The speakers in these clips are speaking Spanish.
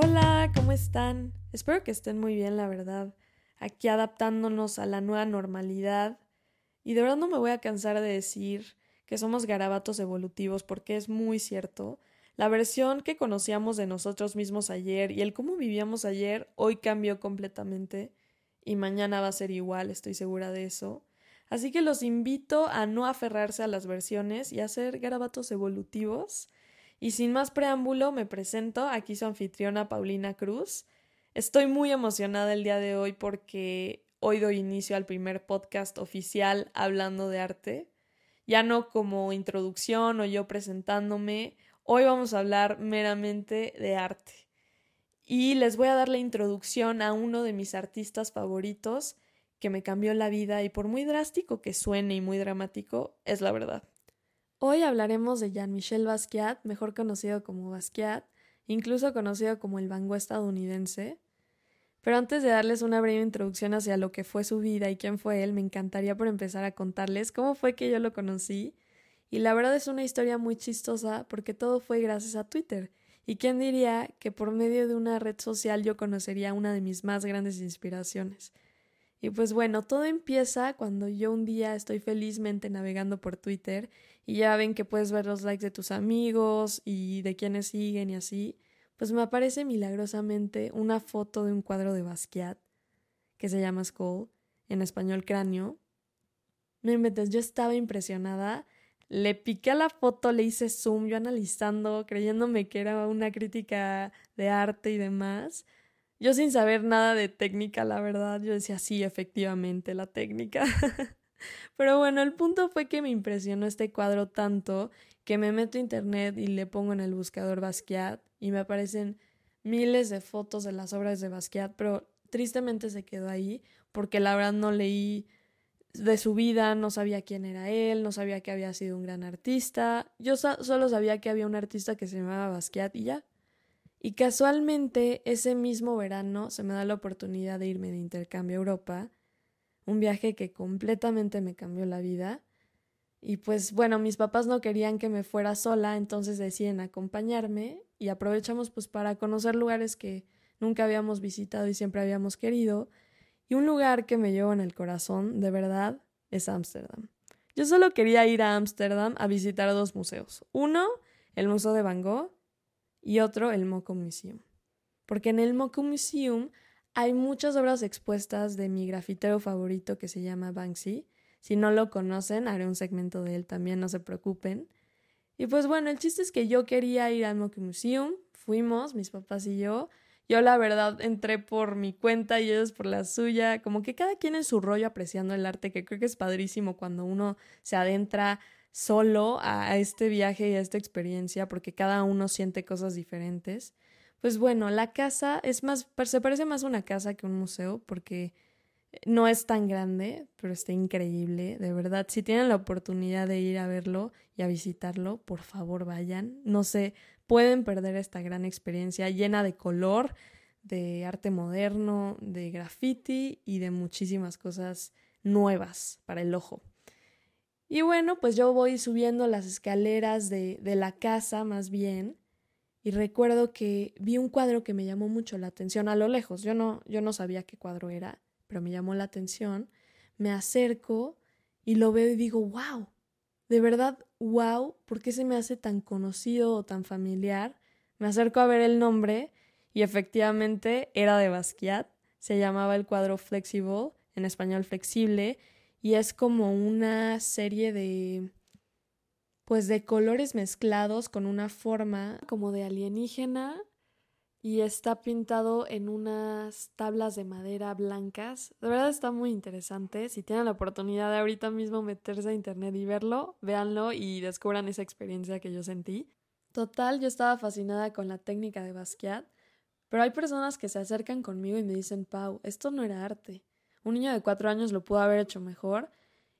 Hola, ¿cómo están? Espero que estén muy bien, la verdad. Aquí adaptándonos a la nueva normalidad. Y de verdad no me voy a cansar de decir que somos garabatos evolutivos porque es muy cierto. La versión que conocíamos de nosotros mismos ayer y el cómo vivíamos ayer hoy cambió completamente y mañana va a ser igual, estoy segura de eso. Así que los invito a no aferrarse a las versiones y a ser garabatos evolutivos. Y sin más preámbulo, me presento, aquí su anfitriona Paulina Cruz. Estoy muy emocionada el día de hoy porque hoy doy inicio al primer podcast oficial hablando de arte. Ya no como introducción o yo presentándome, Hoy vamos a hablar meramente de arte. Y les voy a dar la introducción a uno de mis artistas favoritos que me cambió la vida y por muy drástico que suene y muy dramático, es la verdad. Hoy hablaremos de Jean-Michel Basquiat, mejor conocido como Basquiat, incluso conocido como el Van estadounidense. Pero antes de darles una breve introducción hacia lo que fue su vida y quién fue él, me encantaría por empezar a contarles cómo fue que yo lo conocí y la verdad es una historia muy chistosa porque todo fue gracias a Twitter. ¿Y quién diría que por medio de una red social yo conocería una de mis más grandes inspiraciones? Y pues bueno, todo empieza cuando yo un día estoy felizmente navegando por Twitter y ya ven que puedes ver los likes de tus amigos y de quienes siguen y así, pues me aparece milagrosamente una foto de un cuadro de Basquiat que se llama Skull, en español cráneo. No inventes, yo estaba impresionada le piqué a la foto, le hice zoom, yo analizando, creyéndome que era una crítica de arte y demás. Yo sin saber nada de técnica, la verdad, yo decía, sí, efectivamente, la técnica. Pero bueno, el punto fue que me impresionó este cuadro tanto que me meto a internet y le pongo en el buscador Basquiat y me aparecen miles de fotos de las obras de Basquiat, pero tristemente se quedó ahí porque la verdad no leí de su vida, no sabía quién era él, no sabía que había sido un gran artista, yo solo sabía que había un artista que se llamaba Basquiat y ya. Y casualmente ese mismo verano se me da la oportunidad de irme de intercambio a Europa, un viaje que completamente me cambió la vida. Y pues bueno, mis papás no querían que me fuera sola, entonces deciden acompañarme y aprovechamos pues para conocer lugares que nunca habíamos visitado y siempre habíamos querido y un lugar que me llevo en el corazón, de verdad, es Ámsterdam. Yo solo quería ir a Ámsterdam a visitar dos museos. Uno, el Museo de Van Gogh, y otro, el Moco Museum. Porque en el Moco Museum hay muchas obras expuestas de mi grafitero favorito que se llama Banksy. Si no lo conocen, haré un segmento de él también, no se preocupen. Y pues bueno, el chiste es que yo quería ir al Moco Museum, fuimos, mis papás y yo, yo la verdad entré por mi cuenta y ellos por la suya, como que cada quien en su rollo apreciando el arte, que creo que es padrísimo cuando uno se adentra solo a este viaje y a esta experiencia, porque cada uno siente cosas diferentes. Pues bueno, la casa es más, se parece más a una casa que un museo, porque no es tan grande, pero está increíble, de verdad. Si tienen la oportunidad de ir a verlo y a visitarlo, por favor vayan. No sé, pueden perder esta gran experiencia llena de color, de arte moderno, de graffiti y de muchísimas cosas nuevas para el ojo. Y bueno, pues yo voy subiendo las escaleras de, de la casa más bien y recuerdo que vi un cuadro que me llamó mucho la atención a lo lejos. Yo no, yo no sabía qué cuadro era, pero me llamó la atención. Me acerco y lo veo y digo, wow, de verdad, wow, ¿por qué se me hace tan conocido o tan familiar? Me acerco a ver el nombre y efectivamente era de Basquiat. Se llamaba el cuadro Flexible, en español flexible, y es como una serie de pues de colores mezclados con una forma como de alienígena y está pintado en unas tablas de madera blancas. De verdad está muy interesante. Si tienen la oportunidad de ahorita mismo meterse a internet y verlo, véanlo y descubran esa experiencia que yo sentí. Total, yo estaba fascinada con la técnica de Basquiat, pero hay personas que se acercan conmigo y me dicen, Pau, esto no era arte. Un niño de cuatro años lo pudo haber hecho mejor.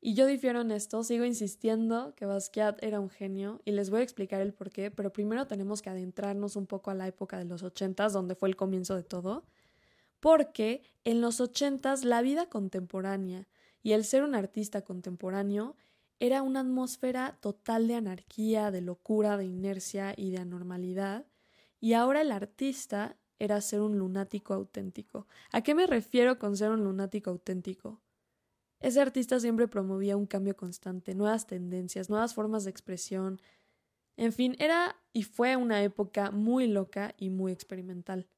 Y yo difiero en esto, sigo insistiendo que Basquiat era un genio y les voy a explicar el por qué, pero primero tenemos que adentrarnos un poco a la época de los ochentas, donde fue el comienzo de todo, porque en los ochentas la vida contemporánea y el ser un artista contemporáneo era una atmósfera total de anarquía, de locura, de inercia y de anormalidad, y ahora el artista era ser un lunático auténtico. ¿A qué me refiero con ser un lunático auténtico? Ese artista siempre promovía un cambio constante, nuevas tendencias, nuevas formas de expresión. En fin, era y fue una época muy loca y muy experimental.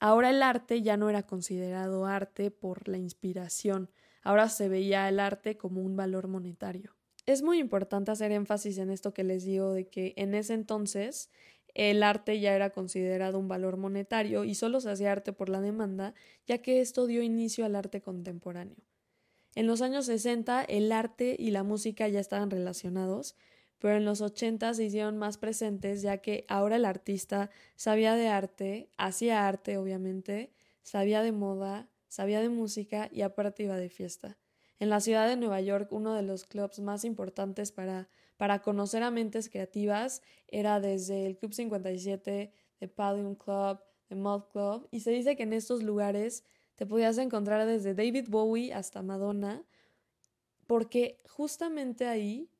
Ahora el arte ya no era considerado arte por la inspiración, ahora se veía el arte como un valor monetario. Es muy importante hacer énfasis en esto que les digo de que en ese entonces el arte ya era considerado un valor monetario y solo se hacía arte por la demanda, ya que esto dio inicio al arte contemporáneo. En los años 60 el arte y la música ya estaban relacionados, pero en los 80 se hicieron más presentes ya que ahora el artista sabía de arte, hacía arte obviamente, sabía de moda, sabía de música y aparte iba de fiesta. En la ciudad de Nueva York, uno de los clubs más importantes para, para conocer a mentes creativas era desde el Club 57, The Palladium Club, The Moth Club, y se dice que en estos lugares te podías encontrar desde David Bowie hasta Madonna, porque justamente ahí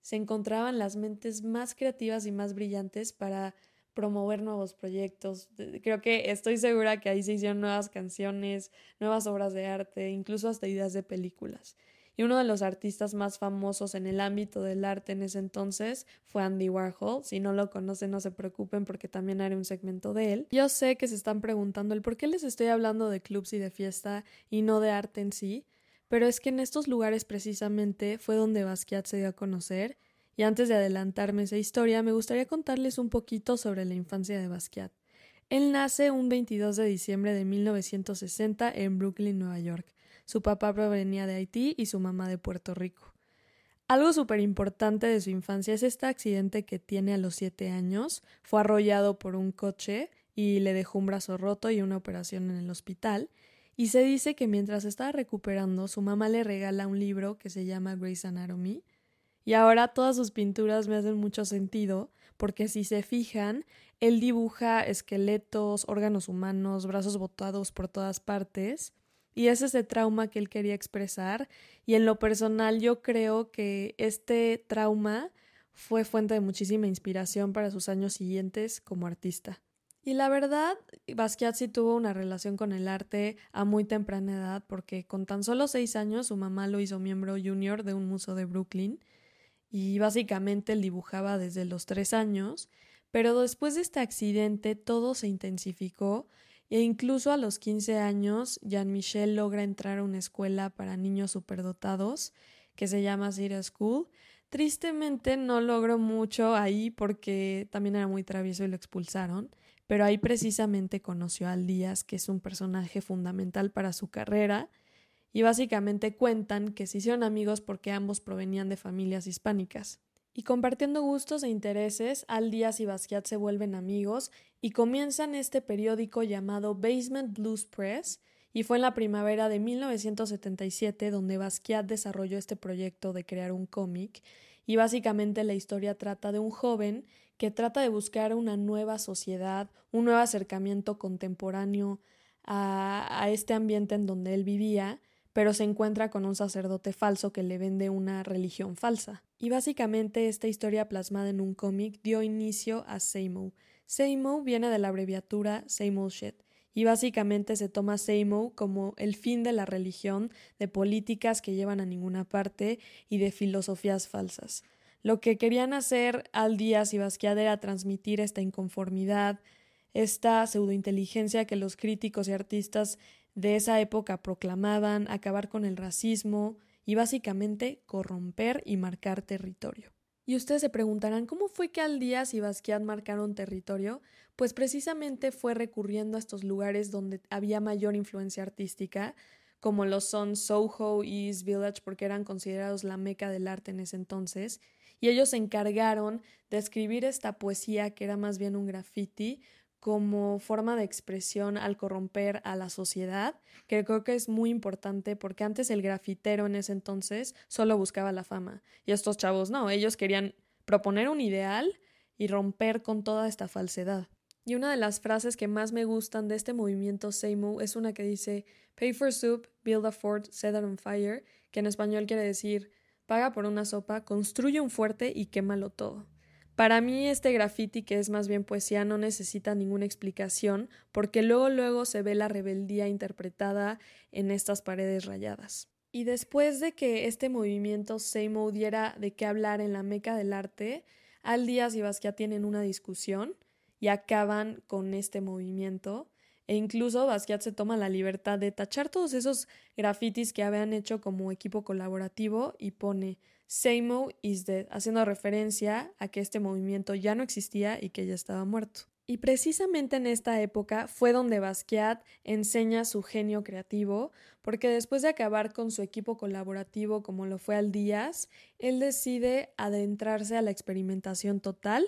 se encontraban las mentes más creativas y más brillantes para promover nuevos proyectos. Creo que estoy segura que ahí se hicieron nuevas canciones, nuevas obras de arte, incluso hasta ideas de películas y uno de los artistas más famosos en el ámbito del arte en ese entonces fue Andy Warhol. Si no lo conocen, no se preocupen porque también haré un segmento de él. Yo sé que se están preguntando el por qué les estoy hablando de clubs y de fiesta y no de arte en sí, pero es que en estos lugares precisamente fue donde Basquiat se dio a conocer. Y antes de adelantarme esa historia, me gustaría contarles un poquito sobre la infancia de Basquiat. Él nace un 22 de diciembre de 1960 en Brooklyn, Nueva York. Su papá provenía de Haití y su mamá de Puerto Rico. Algo súper importante de su infancia es este accidente que tiene a los siete años. Fue arrollado por un coche y le dejó un brazo roto y una operación en el hospital. Y se dice que mientras estaba recuperando, su mamá le regala un libro que se llama Grey's Anatomy. Y ahora todas sus pinturas me hacen mucho sentido, porque si se fijan, él dibuja esqueletos, órganos humanos, brazos botados por todas partes. Y es ese trauma que él quería expresar. Y en lo personal yo creo que este trauma fue fuente de muchísima inspiración para sus años siguientes como artista. Y la verdad, Basquiat tuvo una relación con el arte a muy temprana edad, porque con tan solo seis años su mamá lo hizo miembro junior de un museo de Brooklyn, y básicamente él dibujaba desde los tres años, pero después de este accidente todo se intensificó e incluso a los 15 años, Jean-Michel logra entrar a una escuela para niños superdotados que se llama City School. Tristemente no logró mucho ahí porque también era muy travieso y lo expulsaron, pero ahí precisamente conoció Al Díaz, que es un personaje fundamental para su carrera, y básicamente cuentan que se hicieron amigos porque ambos provenían de familias hispánicas. Y compartiendo gustos e intereses, Al Díaz y Basquiat se vuelven amigos y comienzan este periódico llamado Basement Blues Press, y fue en la primavera de 1977 donde Basquiat desarrolló este proyecto de crear un cómic, y básicamente la historia trata de un joven que trata de buscar una nueva sociedad, un nuevo acercamiento contemporáneo a, a este ambiente en donde él vivía, pero se encuentra con un sacerdote falso que le vende una religión falsa. Y básicamente esta historia plasmada en un cómic dio inicio a Seimo. Seimo viene de la abreviatura Same Shit, y básicamente se toma Seimo como el fin de la religión, de políticas que llevan a ninguna parte y de filosofías falsas. Lo que querían hacer Al Díaz y Basquiat era transmitir esta inconformidad, esta pseudointeligencia que los críticos y artistas de esa época proclamaban acabar con el racismo y básicamente corromper y marcar territorio. Y ustedes se preguntarán cómo fue que Aldías y Basquiat marcaron territorio, pues precisamente fue recurriendo a estos lugares donde había mayor influencia artística, como lo son Soho y East Village, porque eran considerados la meca del arte en ese entonces, y ellos se encargaron de escribir esta poesía que era más bien un graffiti, como forma de expresión al corromper a la sociedad, que creo que es muy importante porque antes el grafitero en ese entonces solo buscaba la fama y estos chavos no, ellos querían proponer un ideal y romper con toda esta falsedad. Y una de las frases que más me gustan de este movimiento Seimu es una que dice Pay for soup, build a fort, set it on fire, que en español quiere decir paga por una sopa, construye un fuerte y quémalo todo. Para mí este graffiti, que es más bien poesía, no necesita ninguna explicación, porque luego luego se ve la rebeldía interpretada en estas paredes rayadas. Y después de que este movimiento Seimo diera de qué hablar en la meca del arte, Al Díaz y Basquiat tienen una discusión y acaban con este movimiento. E incluso Basquiat se toma la libertad de tachar todos esos grafitis que habían hecho como equipo colaborativo y pone Seimo is dead, haciendo referencia a que este movimiento ya no existía y que ya estaba muerto. Y precisamente en esta época fue donde Basquiat enseña su genio creativo, porque después de acabar con su equipo colaborativo como lo fue al Díaz, él decide adentrarse a la experimentación total,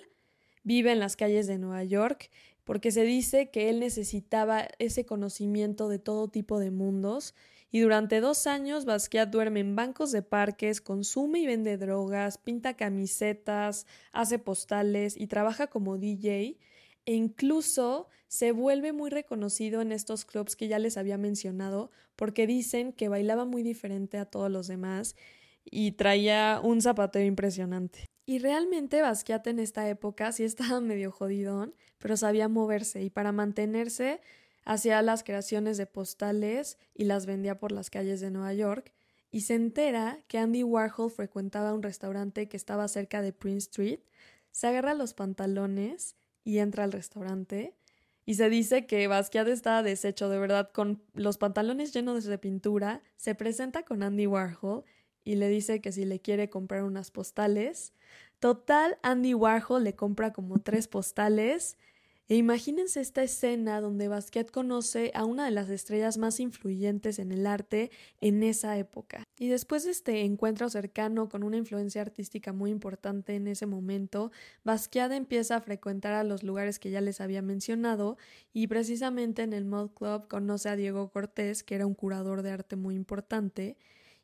vive en las calles de Nueva York, porque se dice que él necesitaba ese conocimiento de todo tipo de mundos, y durante dos años Basquiat duerme en bancos de parques, consume y vende drogas, pinta camisetas, hace postales y trabaja como DJ, e incluso se vuelve muy reconocido en estos clubs que ya les había mencionado porque dicen que bailaba muy diferente a todos los demás y traía un zapateo impresionante. Y realmente Basquiat en esta época sí estaba medio jodidón, pero sabía moverse y para mantenerse hacía las creaciones de postales y las vendía por las calles de Nueva York y se entera que Andy Warhol frecuentaba un restaurante que estaba cerca de Prince Street, se agarra los pantalones y entra al restaurante. Y se dice que Basquiat está deshecho de verdad con los pantalones llenos de pintura. Se presenta con Andy Warhol y le dice que si le quiere comprar unas postales. Total, Andy Warhol le compra como tres postales e imagínense esta escena donde Basquiat conoce a una de las estrellas más influyentes en el arte en esa época. Y después de este encuentro cercano con una influencia artística muy importante en ese momento, Basquiat empieza a frecuentar a los lugares que ya les había mencionado y precisamente en el Mod Club conoce a Diego Cortés, que era un curador de arte muy importante,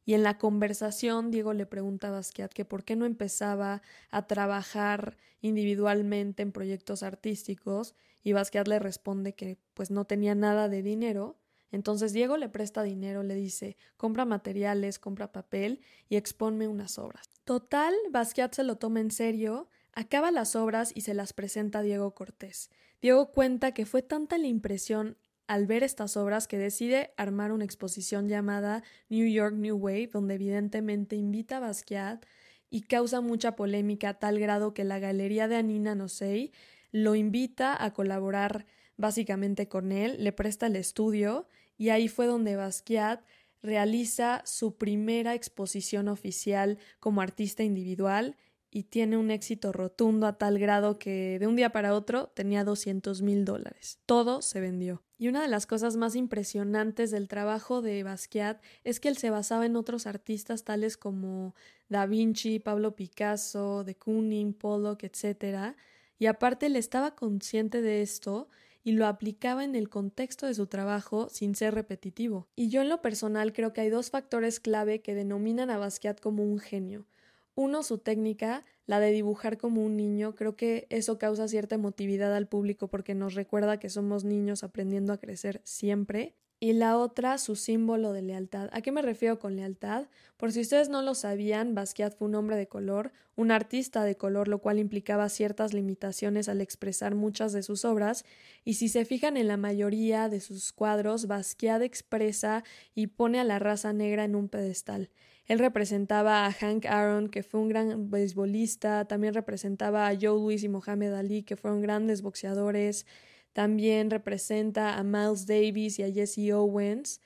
y en la conversación Diego le pregunta a Basquiat que por qué no empezaba a trabajar individualmente en proyectos artísticos y Basquiat le responde que pues no tenía nada de dinero. Entonces Diego le presta dinero, le dice, compra materiales, compra papel y expónme unas obras. Total, Basquiat se lo toma en serio, acaba las obras y se las presenta a Diego Cortés. Diego cuenta que fue tanta la impresión al ver estas obras que decide armar una exposición llamada New York New Wave, donde evidentemente invita a Basquiat y causa mucha polémica a tal grado que la galería de Anina Nosei lo invita a colaborar básicamente con él, le presta el estudio y ahí fue donde Basquiat realiza su primera exposición oficial como artista individual y tiene un éxito rotundo a tal grado que de un día para otro tenía 200 mil dólares. Todo se vendió. Y una de las cosas más impresionantes del trabajo de Basquiat es que él se basaba en otros artistas tales como Da Vinci, Pablo Picasso, de Kooning, Pollock, etc. Y aparte él estaba consciente de esto y lo aplicaba en el contexto de su trabajo sin ser repetitivo. Y yo en lo personal creo que hay dos factores clave que denominan a Basquiat como un genio. Uno, su técnica, la de dibujar como un niño, creo que eso causa cierta emotividad al público porque nos recuerda que somos niños aprendiendo a crecer siempre. Y la otra, su símbolo de lealtad. ¿A qué me refiero con lealtad? Por si ustedes no lo sabían, Basquiat fue un hombre de color, un artista de color, lo cual implicaba ciertas limitaciones al expresar muchas de sus obras, y si se fijan en la mayoría de sus cuadros, Basquiat expresa y pone a la raza negra en un pedestal. Él representaba a Hank Aaron, que fue un gran beisbolista, también representaba a Joe Louis y Mohamed Ali, que fueron grandes boxeadores, también representa a Miles Davis y a Jesse Owens,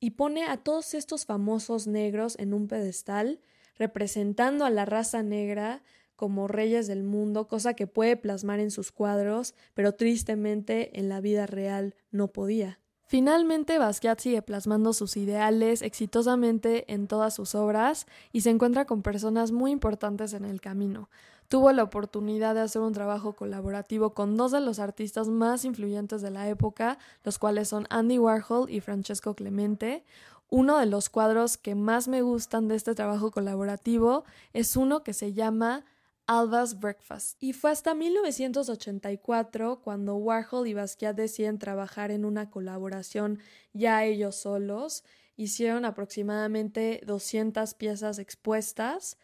y pone a todos estos famosos negros en un pedestal, representando a la raza negra como reyes del mundo, cosa que puede plasmar en sus cuadros, pero tristemente en la vida real no podía. Finalmente, Basquiat sigue plasmando sus ideales exitosamente en todas sus obras y se encuentra con personas muy importantes en el camino. Tuvo la oportunidad de hacer un trabajo colaborativo con dos de los artistas más influyentes de la época, los cuales son Andy Warhol y Francesco Clemente. Uno de los cuadros que más me gustan de este trabajo colaborativo es uno que se llama Alba's Breakfast. Y fue hasta 1984 cuando Warhol y Basquiat deciden trabajar en una colaboración ya ellos solos. Hicieron aproximadamente 200 piezas expuestas,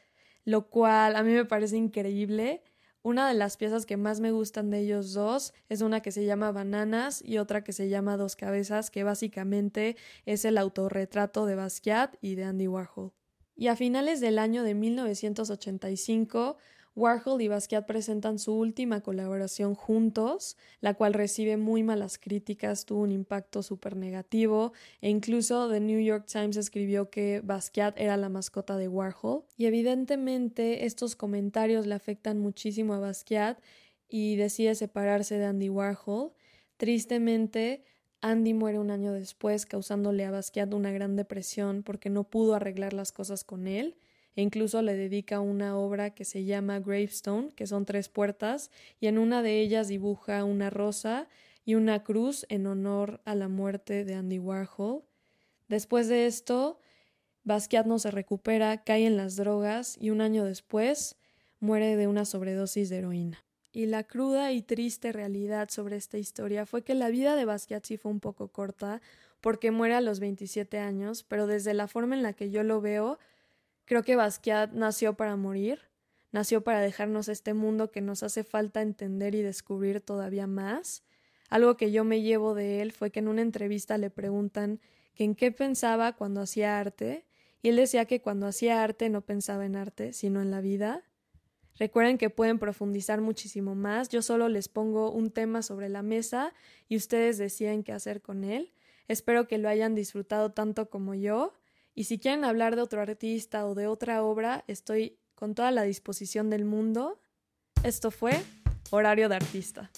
lo cual a mí me parece increíble. Una de las piezas que más me gustan de ellos dos es una que se llama Bananas y otra que se llama Dos Cabezas, que básicamente es el autorretrato de Basquiat y de Andy Warhol. Y a finales del año de 1985, Warhol y Basquiat presentan su última colaboración juntos, la cual recibe muy malas críticas, tuvo un impacto súper negativo e incluso The New York Times escribió que Basquiat era la mascota de Warhol y evidentemente estos comentarios le afectan muchísimo a Basquiat y decide separarse de Andy Warhol. Tristemente, Andy muere un año después causándole a Basquiat una gran depresión porque no pudo arreglar las cosas con él e incluso le dedica una obra que se llama Gravestone, que son tres puertas, y en una de ellas dibuja una rosa y una cruz en honor a la muerte de Andy Warhol. Después de esto, Basquiat no se recupera, cae en las drogas y un año después muere de una sobredosis de heroína. Y la cruda y triste realidad sobre esta historia fue que la vida de Basquiat sí fue un poco corta, porque muere a los 27 años, pero desde la forma en la que yo lo veo, Creo que Basquiat nació para morir, nació para dejarnos este mundo que nos hace falta entender y descubrir todavía más. Algo que yo me llevo de él fue que en una entrevista le preguntan que en qué pensaba cuando hacía arte, y él decía que cuando hacía arte no pensaba en arte, sino en la vida. Recuerden que pueden profundizar muchísimo más. Yo solo les pongo un tema sobre la mesa y ustedes deciden qué hacer con él. Espero que lo hayan disfrutado tanto como yo. Y si quieren hablar de otro artista o de otra obra, estoy con toda la disposición del mundo. Esto fue Horario de Artista.